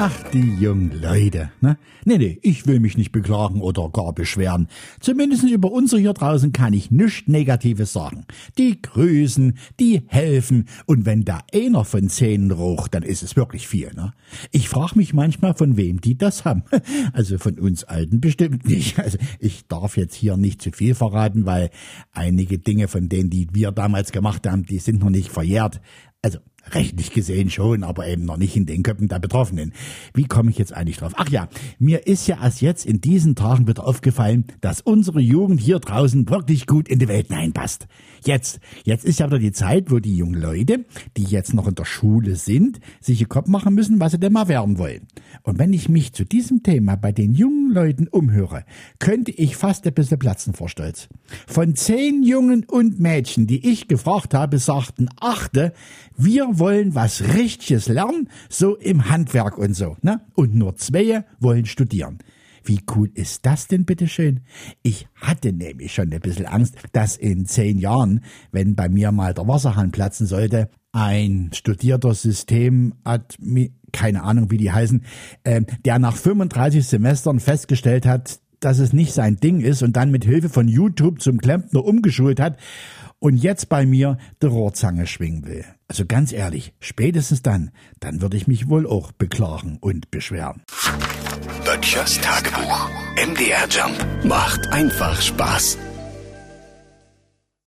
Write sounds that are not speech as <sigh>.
Ach, die jungen Leute, ne? Nee, nee, ich will mich nicht beklagen oder gar beschweren. Zumindest über unsere hier draußen kann ich nichts Negatives sagen. Die grüßen, die helfen und wenn da einer von zehn rucht, dann ist es wirklich viel, ne? Ich frage mich manchmal, von wem die das haben. <laughs> Also von uns Alten bestimmt nicht. Also ich darf jetzt hier nicht zu viel verraten, weil einige Dinge von denen, die wir damals gemacht haben, die sind noch nicht verjährt. Also rechtlich gesehen schon, aber eben noch nicht in den Köpfen der Betroffenen. Wie komme ich jetzt eigentlich drauf? Ach ja, mir ist ja erst jetzt in diesen Tagen wieder aufgefallen, dass unsere Jugend hier draußen wirklich gut in die Welt hineinpasst. Jetzt, jetzt ist ja wieder die Zeit, wo die jungen Leute, die jetzt noch in der Schule sind, sich ihr Kopf machen müssen, was sie denn mal werden wollen. Und wenn ich mich zu diesem Thema bei den jungen Leuten umhöre, könnte ich fast ein bisschen platzen vor Stolz. Von zehn Jungen und Mädchen, die ich gefragt habe, sagten achte, wir wollen was Richtiges lernen, so im Handwerk und so, ne? Und nur zwei wollen studieren. Wie cool ist das denn bitteschön? Ich hatte nämlich schon ein bisschen Angst, dass in zehn Jahren, wenn bei mir mal der Wasserhahn platzen sollte, ein studierter System keine Ahnung wie die heißen, äh, der nach 35 Semestern festgestellt hat, dass es nicht sein Ding ist und dann mit Hilfe von YouTube zum Klempner umgeschult hat und jetzt bei mir die Rohrzange schwingen will. Also ganz ehrlich, spätestens dann, dann würde ich mich wohl auch beklagen und beschweren. Böttchers Tagebuch. MDR Jump macht einfach Spaß.